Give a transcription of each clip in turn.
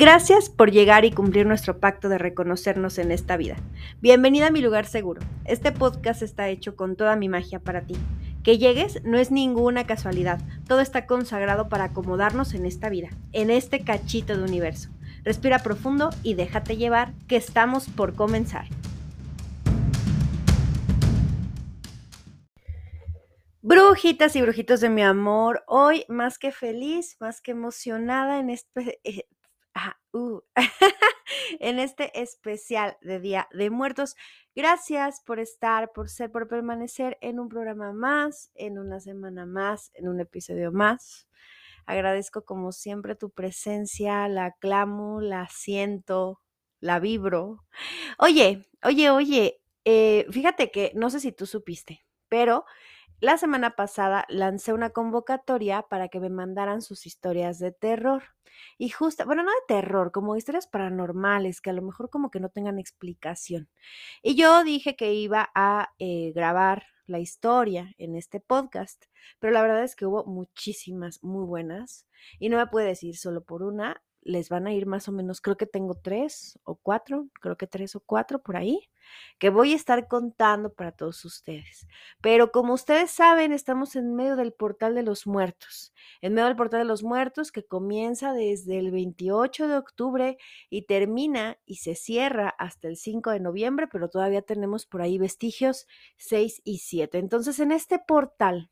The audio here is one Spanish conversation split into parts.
Gracias por llegar y cumplir nuestro pacto de reconocernos en esta vida. Bienvenida a mi lugar seguro. Este podcast está hecho con toda mi magia para ti. Que llegues no es ninguna casualidad. Todo está consagrado para acomodarnos en esta vida, en este cachito de universo. Respira profundo y déjate llevar, que estamos por comenzar. Brujitas y brujitos de mi amor, hoy más que feliz, más que emocionada en este, eh, Uh, en este especial de Día de Muertos. Gracias por estar, por ser, por permanecer en un programa más, en una semana más, en un episodio más. Agradezco como siempre tu presencia, la aclamo, la siento, la vibro. Oye, oye, oye, eh, fíjate que no sé si tú supiste, pero la semana pasada lancé una convocatoria para que me mandaran sus historias de terror. Y justo, bueno, no de terror, como historias paranormales, que a lo mejor como que no tengan explicación. Y yo dije que iba a eh, grabar la historia en este podcast, pero la verdad es que hubo muchísimas muy buenas y no me puede decir solo por una, les van a ir más o menos, creo que tengo tres o cuatro, creo que tres o cuatro por ahí, que voy a estar contando para todos ustedes. Pero como ustedes saben, estamos en medio del portal de los muertos, en medio del portal de los muertos que comienza desde el 28 de octubre y termina y se cierra hasta el 5 de noviembre, pero todavía tenemos por ahí vestigios 6 y 7. Entonces, en este portal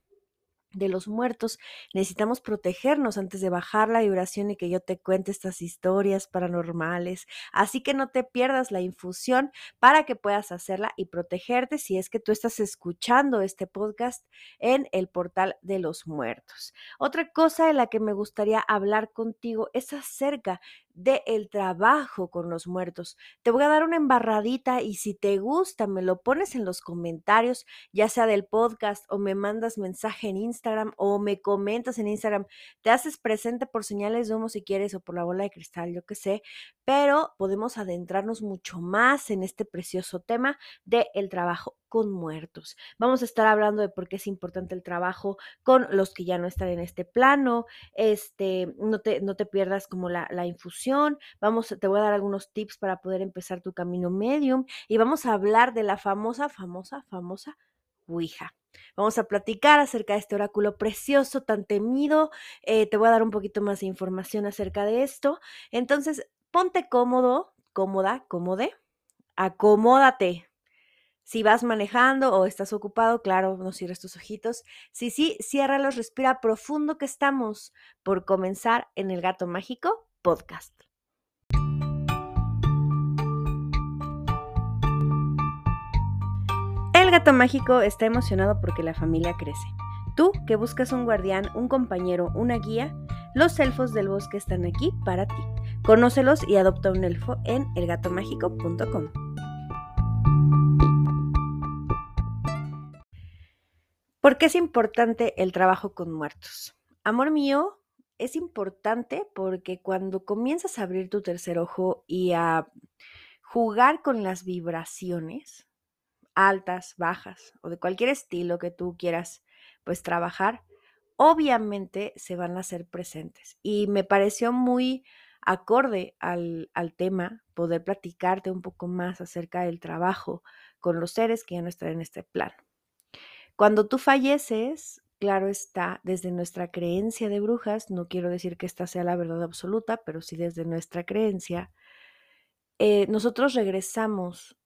de los muertos, necesitamos protegernos antes de bajar la vibración y que yo te cuente estas historias paranormales. Así que no te pierdas la infusión para que puedas hacerla y protegerte si es que tú estás escuchando este podcast en el portal de los muertos. Otra cosa de la que me gustaría hablar contigo es acerca de el trabajo con los muertos. Te voy a dar una embarradita y si te gusta, me lo pones en los comentarios, ya sea del podcast o me mandas mensaje en Instagram o me comentas en Instagram. Te haces presente por señales de humo si quieres o por la bola de cristal, yo qué sé, pero podemos adentrarnos mucho más en este precioso tema del el trabajo con muertos. Vamos a estar hablando de por qué es importante el trabajo con los que ya no están en este plano. Este, no te, no te pierdas como la, la infusión. Vamos, te voy a dar algunos tips para poder empezar tu camino medium y vamos a hablar de la famosa, famosa, famosa Ouija. Vamos a platicar acerca de este oráculo precioso, tan temido. Eh, te voy a dar un poquito más de información acerca de esto. Entonces, ponte cómodo, cómoda, cómode, acomódate, si vas manejando o estás ocupado, claro, no cierres tus ojitos. Si sí, ciérralos, respira profundo que estamos por comenzar en el Gato Mágico podcast. El Gato Mágico está emocionado porque la familia crece. Tú que buscas un guardián, un compañero, una guía, los elfos del bosque están aquí para ti. Conócelos y adopta un elfo en elgatomágico.com. ¿Por qué es importante el trabajo con muertos? Amor mío, es importante porque cuando comienzas a abrir tu tercer ojo y a jugar con las vibraciones altas, bajas o de cualquier estilo que tú quieras pues trabajar, obviamente se van a hacer presentes. Y me pareció muy acorde al, al, tema poder platicarte un poco más acerca del trabajo con los seres que ya no están en este plano. Cuando tú falleces, claro está, desde nuestra creencia de brujas, no quiero decir que esta sea la verdad absoluta, pero sí desde nuestra creencia, eh, nosotros regresamos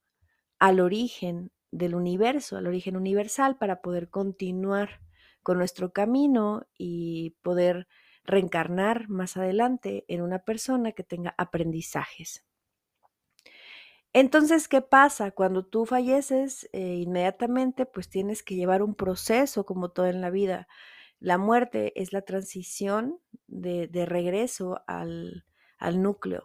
al origen del universo, al origen universal, para poder continuar con nuestro camino y poder reencarnar más adelante en una persona que tenga aprendizajes. Entonces, ¿qué pasa? Cuando tú falleces, eh, inmediatamente pues tienes que llevar un proceso como todo en la vida. La muerte es la transición de, regreso al, núcleo.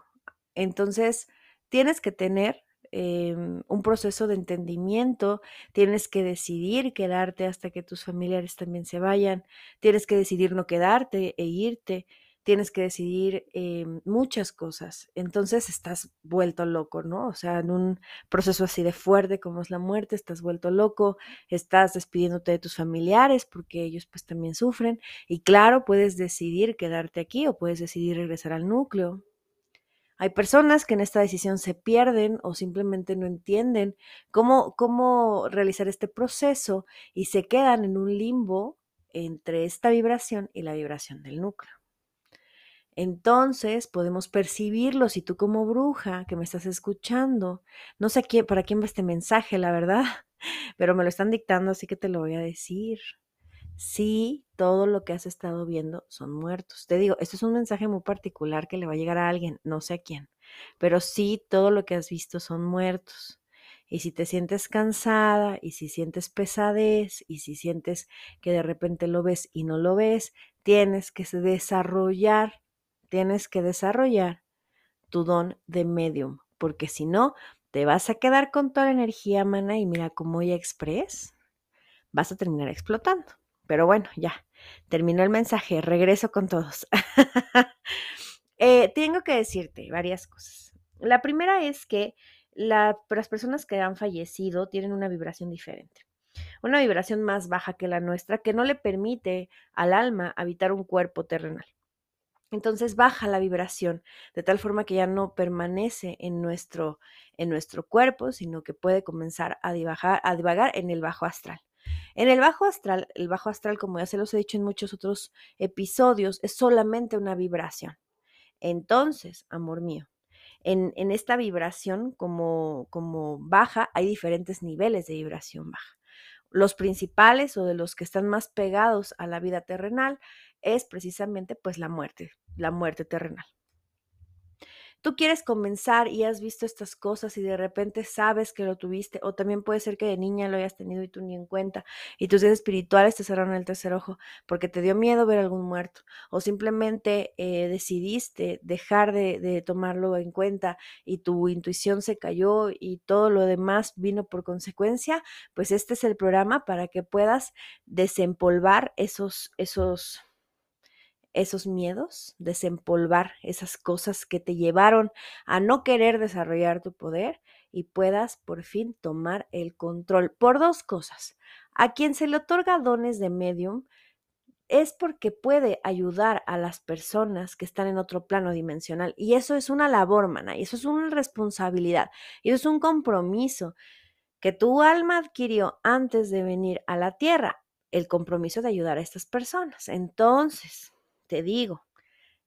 Entonces, tienes que tener em, un proceso de entendimiento, tienes que decidir quedarte hasta que tus familiares también se vayan, tienes que decidir no quedarte e irte tienes que decidir eh, muchas cosas. Entonces estás vuelto loco, ¿no? O sea, en un proceso así de fuerte como es la muerte, estás vuelto loco, estás despidiéndote de tus familiares porque ellos pues también sufren. Y claro, puedes decidir quedarte aquí o puedes decidir regresar al núcleo. Hay personas que en esta decisión se pierden o simplemente no entienden cómo, cómo realizar este proceso y se quedan en un limbo entre esta vibración y la vibración del núcleo. Entonces podemos percibirlo si tú como bruja que me estás escuchando, no sé quién, para quién va este mensaje, la verdad, pero me lo están dictando, así que te lo voy a decir. Sí, todo lo que has estado viendo son muertos. Te digo, esto es un mensaje muy particular que le va a llegar a alguien, no sé a quién, pero sí, todo lo que has visto son muertos. Y si te sientes cansada y si sientes pesadez y si sientes que de repente lo ves y no lo ves, tienes que desarrollar, tienes que desarrollar tu don de medium, porque si no, te vas a quedar con toda la energía, mana, y mira, como ya express, vas a terminar explotando. Pero bueno, ya, terminó el mensaje, regreso con todos. Eh, tengo que decirte varias cosas. La primera es que las personas que han fallecido tienen una vibración diferente, una vibración más baja que la nuestra que no le permite al alma habitar un cuerpo terrenal. Entonces baja la vibración de tal forma que ya no permanece en nuestro, en nuestro cuerpo, sino que puede comenzar a divagar, a divagar en el bajo astral. En el bajo astral, el bajo astral, como ya se los he dicho en muchos otros episodios, es solamente una vibración. Entonces, amor mío, en, en esta vibración como, como baja, hay diferentes niveles de vibración baja. Los principales o de los que están más pegados a la vida terrenal es precisamente pues la muerte, la muerte terrenal. Tú quieres comenzar y has visto estas cosas y de repente sabes que lo tuviste, o también puede ser que de niña lo hayas tenido y tú ni en cuenta, y tus días espirituales te cerraron el tercer ojo porque te dio miedo ver algún muerto, o simplemente eh, decidiste dejar de, de tomarlo en cuenta y tu intuición se cayó y todo lo demás vino por consecuencia, pues este es el programa para que puedas desempolvar esos, esos esos miedos, desempolvar esas cosas que te llevaron a no querer desarrollar tu poder y puedas por fin tomar el control por dos cosas. A quien se le otorga dones de medium es porque puede ayudar a las personas que están en otro plano dimensional y eso es una labor, mana, y eso es una responsabilidad y eso es un compromiso que tu alma adquirió antes de venir a la tierra, el compromiso de ayudar a estas personas. Entonces, te digo,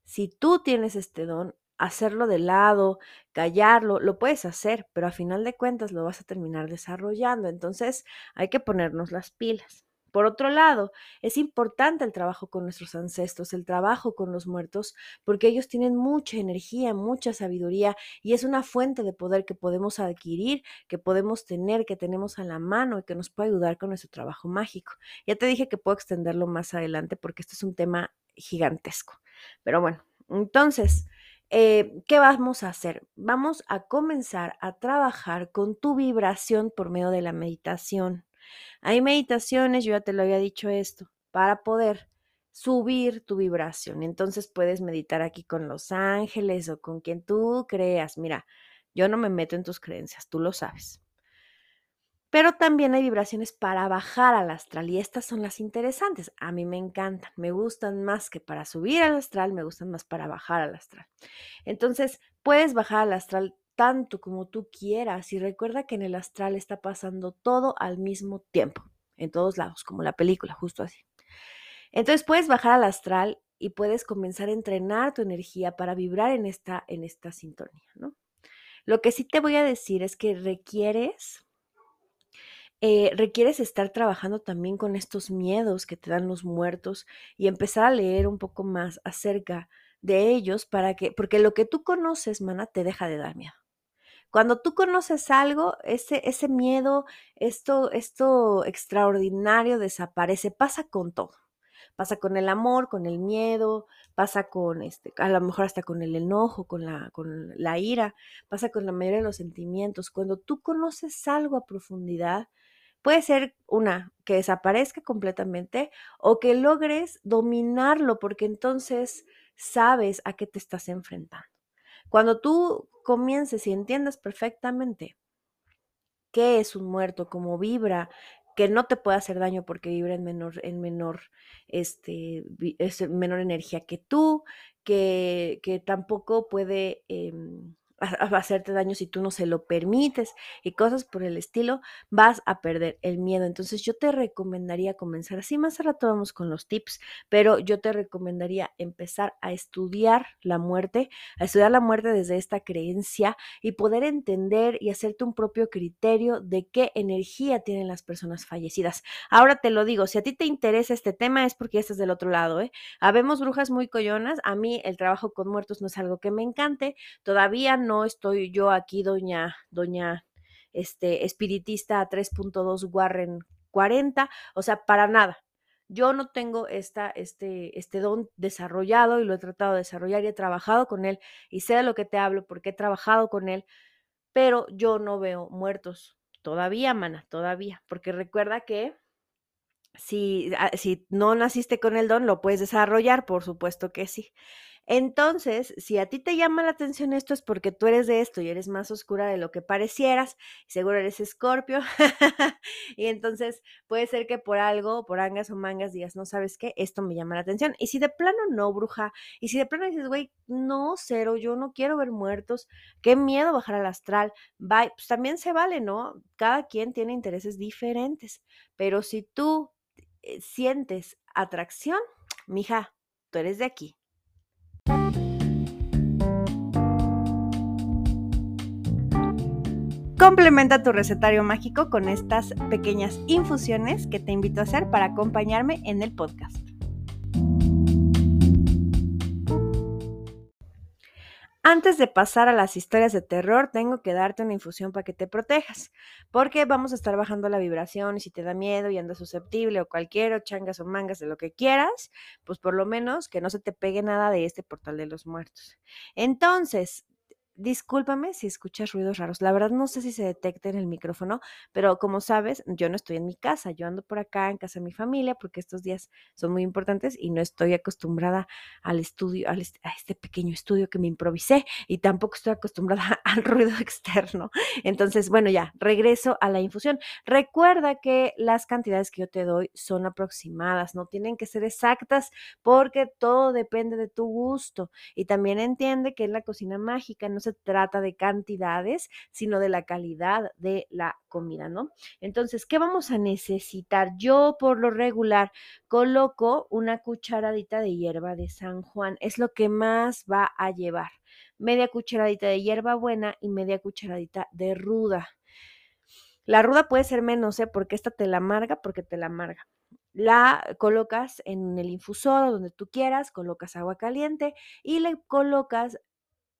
si tú tienes este don, hacerlo de lado, callarlo, lo puedes hacer, pero a final de cuentas lo vas a terminar desarrollando. Entonces hay que ponernos las pilas. Por otro lado, es importante el trabajo con nuestros ancestros, el trabajo con los muertos, porque ellos tienen mucha energía, mucha sabiduría y es una fuente de poder que podemos adquirir, que podemos tener, que tenemos a la mano y que nos puede ayudar con nuestro trabajo mágico. Ya te dije que puedo extenderlo más adelante porque este es un tema gigantesco. Pero bueno, entonces, eh, ¿qué vamos a hacer? Vamos a comenzar a trabajar con tu vibración por medio de la meditación. Hay meditaciones, yo ya te lo había dicho esto, para poder subir tu vibración. Entonces puedes meditar aquí con los ángeles o con quien tú creas. Mira, yo no me meto en tus creencias, tú lo sabes. Pero también hay vibraciones para bajar al astral y estas son las interesantes. A mí me encantan, me gustan más que para subir al astral, me gustan más para bajar al astral. Entonces, puedes bajar al astral tanto como tú quieras y recuerda que en el astral está pasando todo al mismo tiempo, en todos lados, como la película, justo así. Entonces, puedes bajar al astral y puedes comenzar a entrenar tu energía para vibrar en esta, en esta sintonía, ¿no? Lo que sí te voy a decir es que requieres eh, requieres estar trabajando también con estos miedos que te dan los muertos y empezar a leer un poco más acerca de ellos para que, porque lo que tú conoces, mana, te deja de dar miedo. Cuando tú conoces algo, ese, ese miedo, esto, esto extraordinario desaparece, pasa con todo. Pasa con el amor, con el miedo, pasa con este, a lo mejor hasta con el enojo, con la, con la ira, pasa con la mayoría de los sentimientos. Cuando tú conoces algo a profundidad, Puede ser una, que desaparezca completamente o que logres dominarlo porque entonces sabes a qué te estás enfrentando. Cuando tú comiences y entiendas perfectamente qué es un muerto, cómo vibra, que no te puede hacer daño porque vibra en menor, en menor, este, es menor energía que tú, que, que tampoco puede em, a, hacerte daño si tú no se lo permites y cosas por el estilo, vas a perder el miedo. Entonces yo te recomendaría comenzar así, más a vamos con los tips, pero yo te recomendaría empezar a estudiar la muerte, a estudiar la muerte desde esta creencia y poder entender y hacerte un propio criterio de qué energía tienen las personas fallecidas. Ahora te lo digo, si a ti te interesa este tema es porque estás del otro lado, ¿eh? Habemos brujas muy collonas, a mí el trabajo con muertos no es algo que me encante, todavía no no estoy yo aquí, doña, doña, este, espiritista 3.2 Warren 40, o sea, para nada. Yo no tengo esta, este, este don desarrollado y lo he tratado de desarrollar y he trabajado con él y sé de lo que te hablo porque he trabajado con él, pero yo no veo muertos todavía, mana, todavía, porque recuerda que si, ah, si no naciste con el don, lo puedes desarrollar, por supuesto que sí. Entonces, si a ti te llama la atención esto es porque tú eres de esto y eres más oscura de lo que parecieras, seguro eres escorpio, y entonces puede ser que por algo, por angas o mangas digas, no sabes qué, esto me llama la atención. Y si de plano no, bruja, y si de plano dices, güey, no, cero, yo no quiero ver muertos, qué miedo bajar al astral, bye, pues también se vale, ¿no? Cada quien tiene intereses diferentes, pero si tú eh, sientes atracción, mija, tú eres de aquí. Complementa tu recetario mágico con estas pequeñas infusiones que te invito a hacer para acompañarme en el podcast. Antes de pasar a las historias de terror, tengo que darte una infusión para que te protejas, porque vamos a estar bajando la vibración y si te da miedo y andas susceptible o cualquier changas o mangas de lo que quieras, pues por lo menos que no se te pegue nada de este portal de los muertos. Entonces, discúlpame si escuchas ruidos raros. La verdad no sé si se detecta en el micrófono, pero como sabes, yo no estoy en mi casa, yo ando por acá en casa de mi familia porque estos días son muy importantes y no estoy acostumbrada al estudio, a este pequeño estudio que me improvisé y tampoco estoy acostumbrada al ruido externo. Entonces, bueno, ya, regreso a la infusión. Recuerda que las cantidades que yo te doy son aproximadas, no tienen que ser exactas porque todo depende de tu gusto y también entiende que en la cocina mágica no se trata de cantidades, sino de la calidad de la comida, ¿no? Entonces, ¿qué vamos a necesitar? Yo por lo regular coloco una cucharadita de hierba de San Juan, es lo que más va a llevar. Media cucharadita de hierba buena y media cucharadita de ruda. La ruda puede ser menos, ¿eh? Porque esta te la amarga, porque te la amarga la colocas en el infusor donde tú quieras, colocas agua caliente y le colocas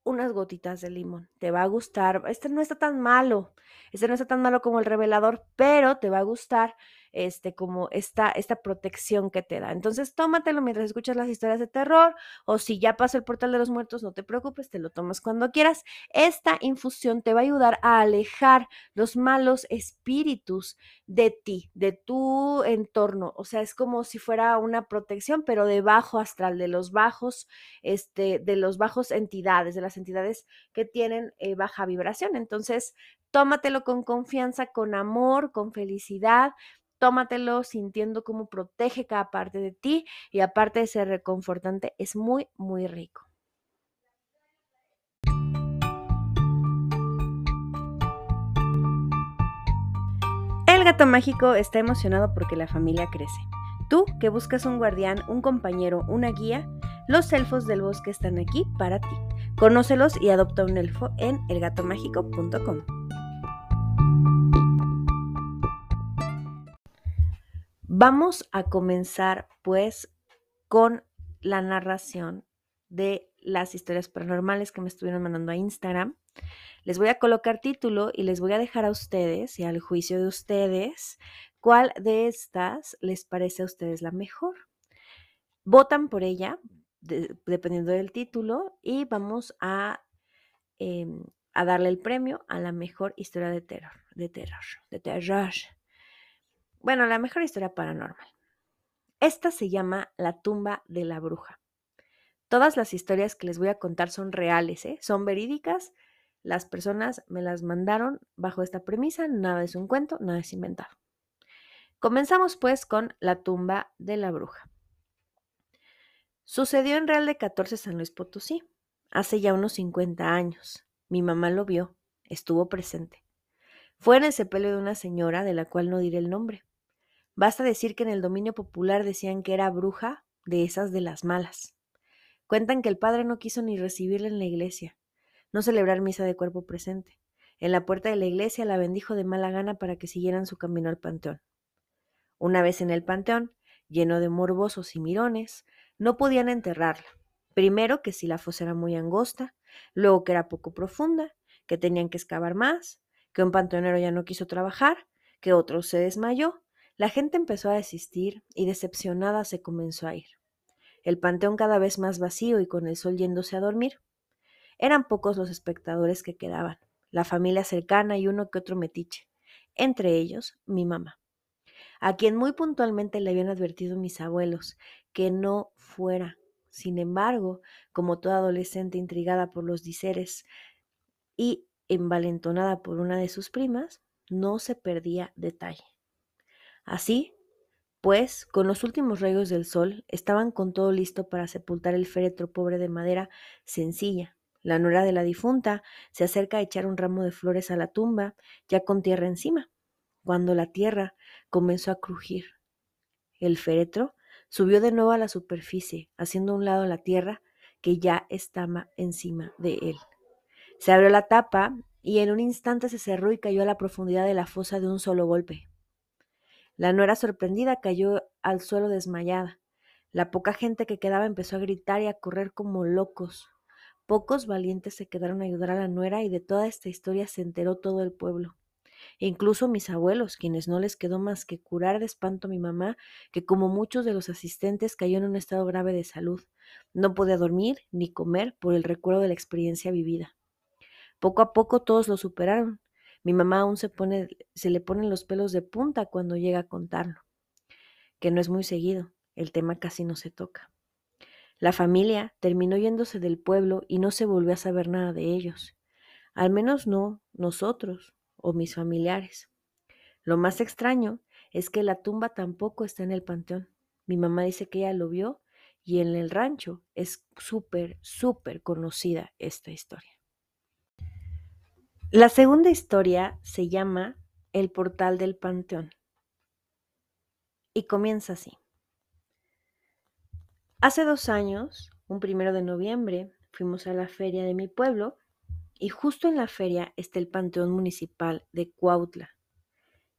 unas gotitas de limón. Te va a gustar. Este no está tan malo. Este no está tan malo como el revelador, pero te va a gustar este, como esta, esta protección que te da. Entonces, tómatelo mientras escuchas las historias de terror o si ya pasó el portal de los muertos, no te preocupes, te lo tomas cuando quieras. Esta infusión te va a ayudar a alejar los malos espíritus de ti, de tu entorno. O sea, es como si fuera una protección, pero de bajo astral, de los bajos, este, de los bajos entidades, de las entidades que tienen eh, baja vibración. Entonces, tómatelo con confianza, con amor, con felicidad tómatelo sintiendo cómo protege cada parte de ti y aparte de ser reconfortante, es muy, muy rico. El gato mágico está emocionado porque la familia crece. Tú, que buscas un guardián, un compañero, una guía, los elfos del bosque están aquí para ti. Conócelos y adopta un elfo en elgatomágico.com. Vamos a comenzar pues con la narración de las historias paranormales que me estuvieron mandando a Instagram. Les voy a colocar título y les voy a dejar a ustedes y al juicio de ustedes cuál de estas les parece a ustedes la mejor. Votan por ella, dependiendo del título, y vamos a, em, a darle el premio a la mejor historia de terror, de terror, de terror. Bueno, la mejor historia paranormal. Esta se llama La tumba de la bruja. Todas las historias que les voy a contar son reales, ¿eh? son verídicas. Las personas me las mandaron bajo esta premisa, nada es un cuento, nada es inventado. Comenzamos pues con la tumba de la bruja. Sucedió en Real de 14 San Luis Potosí, hace ya unos 50 años. Mi mamá lo vio, estuvo presente. Fue en el sepelio de una señora de la cual no diré el nombre. Basta decir que en el dominio popular decían que era bruja de esas de las malas. Cuentan que el padre no quiso ni recibirla en la iglesia, no celebrar misa de cuerpo presente. En la puerta de la iglesia la bendijo de mala gana para que siguieran su camino al panteón. Una vez en el panteón, lleno de morbosos y mirones, no podían enterrarla. Primero que si la fosa era muy angosta, luego que era poco profunda, que tenían que excavar más, que un panteonero ya no quiso trabajar, que otro se desmayó. La gente empezó a desistir y decepcionada se comenzó a ir. El panteón cada vez más vacío y con el sol yéndose a dormir. Eran pocos los espectadores que quedaban, la familia cercana y uno que otro metiche, entre ellos mi mamá a quien muy puntualmente le habían advertido mis abuelos que no fuera. Sin embargo, como toda adolescente intrigada por los diseres y envalentonada por una de sus primas, no se perdía detalle. Así, pues, con los últimos rayos del sol, estaban con todo listo para sepultar el féretro pobre de madera sencilla. La nuera de la difunta se acerca a echar un ramo de flores a la tumba, ya con tierra encima cuando la tierra comenzó a crujir. El féretro subió de nuevo a la superficie, haciendo a un lado la tierra que ya estaba encima de él. Se abrió la tapa y en un instante se cerró y cayó a la profundidad de la fosa de un solo golpe. La nuera sorprendida cayó al suelo desmayada. La poca gente que quedaba empezó a gritar y a correr como locos. Pocos valientes se quedaron a ayudar a la nuera y de toda esta historia se enteró todo el pueblo incluso mis abuelos, quienes no les quedó más que curar de espanto a mi mamá, que como muchos de los asistentes cayó en un estado grave de salud. No podía dormir ni comer por el recuerdo de la experiencia vivida. Poco a poco todos lo superaron. Mi mamá aún se, pone, le ponen los pelos de punta cuando llega a contarlo, que no es muy seguido, el tema casi no se toca. La familia terminó yéndose del pueblo y no se volvió a saber nada de ellos. Al menos no nosotros, o mis familiares. Lo más extraño es que la tumba tampoco está en el panteón. Mi mamá dice que ella lo vio y en el rancho es súper, súper conocida esta historia. La segunda historia se llama El portal del panteón y comienza así. Hace dos años, un primero de noviembre, fuimos a la feria de mi pueblo y justo en la feria está el Panteón Municipal de Cuautla.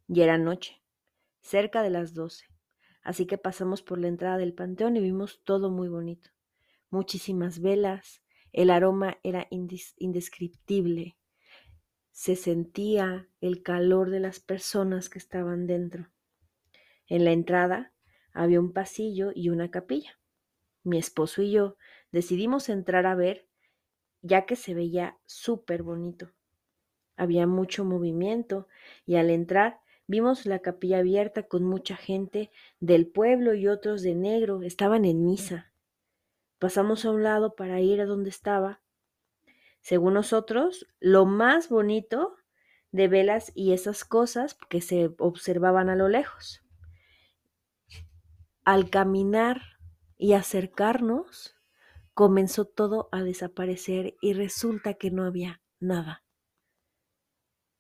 Y era noche, cerca de las doce, así que pasamos por la entrada del panteón y vimos todo muy bonito. Muchísimas velas, el aroma era indescriptible, se sentía el calor de las personas que estaban dentro. En la entrada había un pasillo y una capilla. Mi esposo y yo decidimos entrar a ver ya que se veía súper bonito. Había mucho movimiento y al entrar vimos la capilla abierta con mucha gente del pueblo y otros de negro, estaban en misa. Pasamos a un lado para ir a donde estaba. Según nosotros, lo más bonito de velas y esas cosas que se observaban a lo lejos. Al caminar y acercarnos, comenzó todo a desaparecer y resulta que no había nada.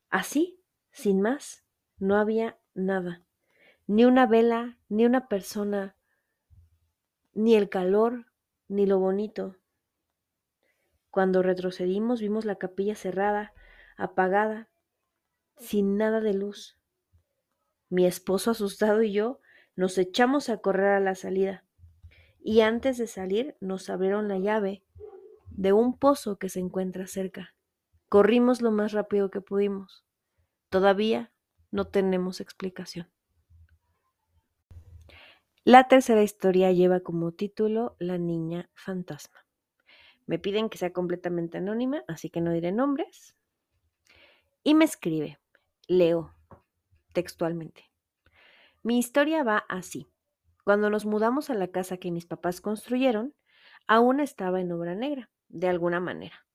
Así, sin más, no había nada. Ni una vela, ni una persona, ni el calor, ni lo bonito. Cuando retrocedimos vimos la capilla cerrada, apagada, sin nada de luz. Mi esposo asustado y yo nos echamos a correr a la salida y antes de salir nos abrieron la llave de un pozo que se encuentra cerca. Corrimos lo más rápido que pudimos. Todavía no tenemos explicación. La tercera historia lleva como título La niña fantasma. Me piden que sea completamente anónima, así que no diré nombres. Y me escribe, leo textualmente. Mi historia va así. Cuando nos mudamos a la casa que mis papás construyeron, aún estaba en obra negra, de alguna manera.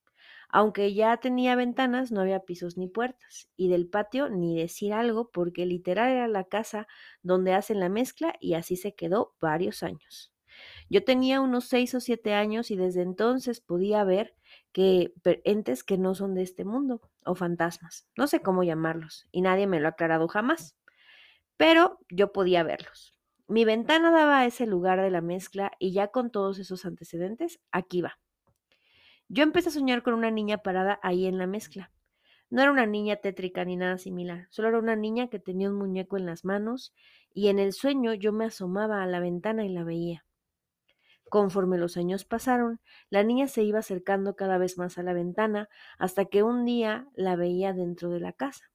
Aunque ya tenía ventanas, no había pisos ni puertas, y del patio ni decir algo, porque literal era la casa donde hacen la mezcla y así se quedó varios años. Yo tenía unos seis o siete años y desde entonces podía ver que entes que no son de este mundo, o fantasmas, no sé cómo llamarlos, y nadie me lo ha aclarado jamás, pero yo podía verlos. Mi ventana daba a ese lugar de la mezcla y ya con todos esos antecedentes, aquí va. Yo empecé a soñar con una niña parada ahí en la mezcla. No era una niña tétrica ni nada similar, solo era una niña que tenía un muñeco en las manos y en el sueño yo me asomaba a la ventana y la veía. Conforme los años pasaron, la niña se iba acercando cada vez más a la ventana hasta que un día la veía dentro de la casa.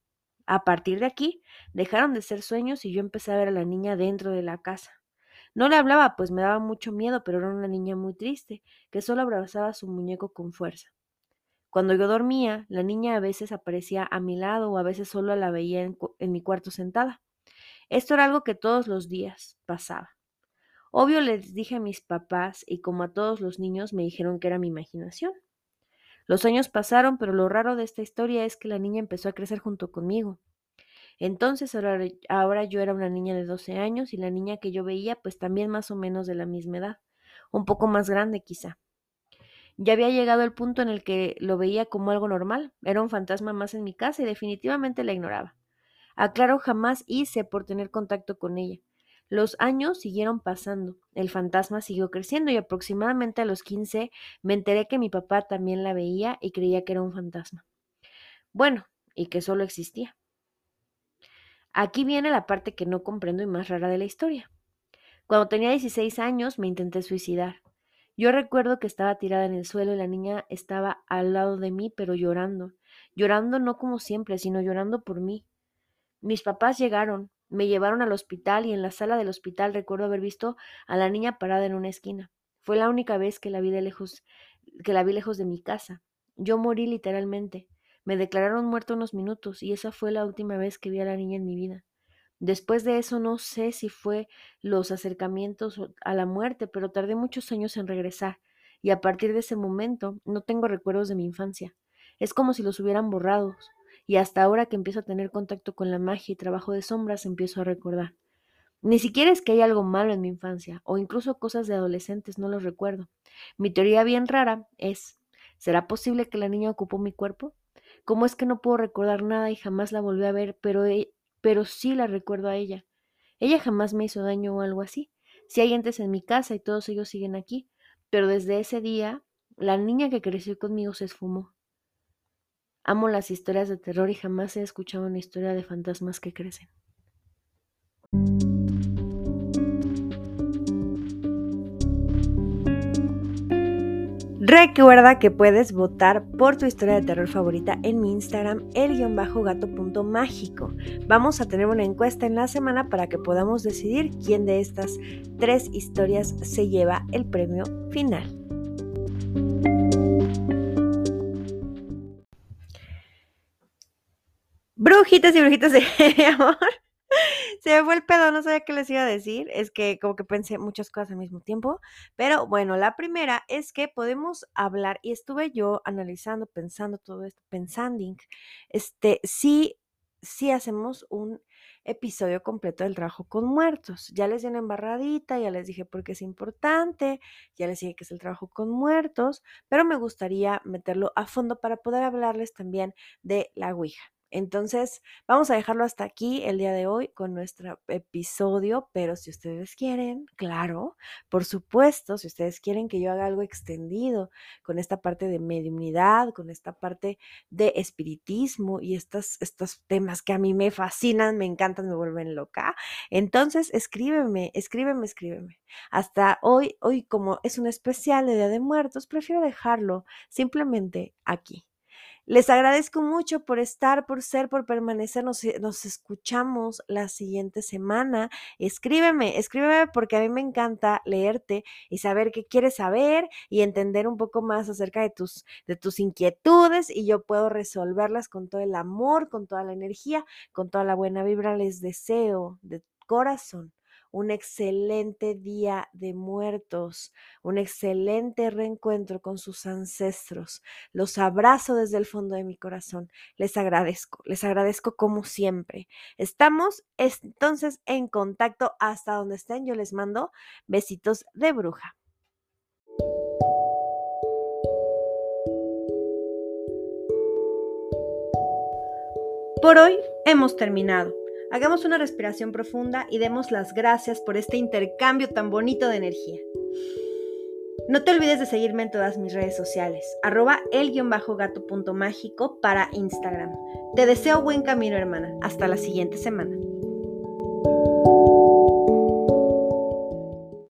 A partir de aquí, dejaron de ser sueños y yo empecé a ver a la niña dentro de la casa. No le hablaba, pues me daba mucho miedo, pero era una niña muy triste, que solo abrazaba a su muñeco con fuerza. Cuando yo dormía, la niña a veces aparecía a mi lado o a veces solo la veía en, en mi cuarto sentada. Esto era algo que todos los días pasaba. Obvio les dije a mis papás y como a todos los niños me dijeron que era mi imaginación. Los años pasaron, pero lo raro de esta historia es que la niña empezó a crecer junto conmigo. Entonces ahora, yo era una niña de 12 años y la niña que yo veía pues también más o menos de la misma edad, un poco más grande quizá. Ya había llegado el punto en el que lo veía como algo normal, era un fantasma más en mi casa y definitivamente la ignoraba. Aclaro, jamás hice por tener contacto con ella. Los años siguieron pasando, el fantasma siguió creciendo y aproximadamente a los 15 me enteré que mi papá también la veía y creía que era un fantasma. Bueno, y que solo existía. Aquí viene la parte que no comprendo y más rara de la historia. Cuando tenía 16 años me intenté suicidar. Yo recuerdo que estaba tirada en el suelo y la niña estaba al lado de mí, pero llorando. Llorando no como siempre, sino llorando por mí. Mis papás llegaron, me llevaron al hospital y en la sala del hospital recuerdo haber visto a la niña parada en una esquina. Fue la única vez que la vi de lejos, que la vi lejos de mi casa. Yo morí literalmente. Me declararon muerto unos minutos y esa fue la última vez que vi a la niña en mi vida. Después de eso no sé si fue los acercamientos a la muerte, pero tardé muchos años en regresar y a partir de ese momento no tengo recuerdos de mi infancia. Es como si los hubieran borrado y hasta ahora que empiezo a tener contacto con la magia y trabajo de sombras empiezo a recordar. Ni siquiera es que haya algo malo en mi infancia o incluso cosas de adolescentes, no los recuerdo. Mi teoría bien rara es, ¿será posible que la niña ocupó mi cuerpo? ¿Cómo es que no puedo recordar nada y jamás la volví a ver, pero, e, pero sí la recuerdo a ella? Ella jamás me hizo daño o algo así. Si hay entes en mi casa y todos ellos siguen aquí, pero desde ese día, la niña que creció conmigo se esfumó. Amo las historias de terror y jamás he escuchado una historia de fantasmas que crecen. Recuerda que puedes votar por tu historia de terror favorita en mi Instagram, el-gato.mágico. Vamos a tener una encuesta en la semana para que podamos decidir quién de estas tres historias se lleva el premio final. Brujitas y brujitas de amor. Se me fue el pedo, no sabía qué les iba a decir. Es que como que pensé muchas cosas al mismo tiempo. Pero bueno, la primera es que podemos hablar, y estuve yo analizando, pensando todo esto, pensando, este, sí, sí hacemos un episodio completo del trabajo con muertos. Ya les di una embarradita, ya les dije por qué es importante, ya les dije que es el trabajo con muertos, pero me gustaría meterlo a fondo para poder hablarles también de la Ouija. Entonces, vamos a dejarlo hasta aquí el día de hoy con nuestro episodio, pero si ustedes quieren, claro, por supuesto, si ustedes quieren que yo haga algo extendido con esta parte de mediunidad, con esta parte de espiritismo y estos, estos temas que a mí me fascinan, me encantan, me vuelven loca, entonces escríbeme, escríbeme, escríbeme. Hasta hoy, hoy como es un especial de Día de Muertos, prefiero dejarlo simplemente aquí les agradezco mucho por estar, por ser, por permanecer. Nos, nos, escuchamos la siguiente semana. Escríbeme, escríbeme porque a mí me encanta leerte y saber qué quieres saber y entender un poco más acerca de tus, de tus inquietudes y yo puedo resolverlas con todo el amor, con toda la energía, con toda la buena vibra. Les deseo de corazón un excelente día de muertos, un excelente reencuentro con sus ancestros. Los abrazo desde el fondo de mi corazón. Les agradezco, les agradezco como siempre. Estamos entonces en contacto hasta donde estén. Yo les mando besitos de bruja. Por hoy hemos terminado. Hagamos una respiración profunda y demos las gracias por este intercambio tan bonito de energía. No te olvides de seguirme en todas mis redes sociales, arroba el-gato.mágico para Instagram. Te deseo buen camino, hermana. Hasta la siguiente semana.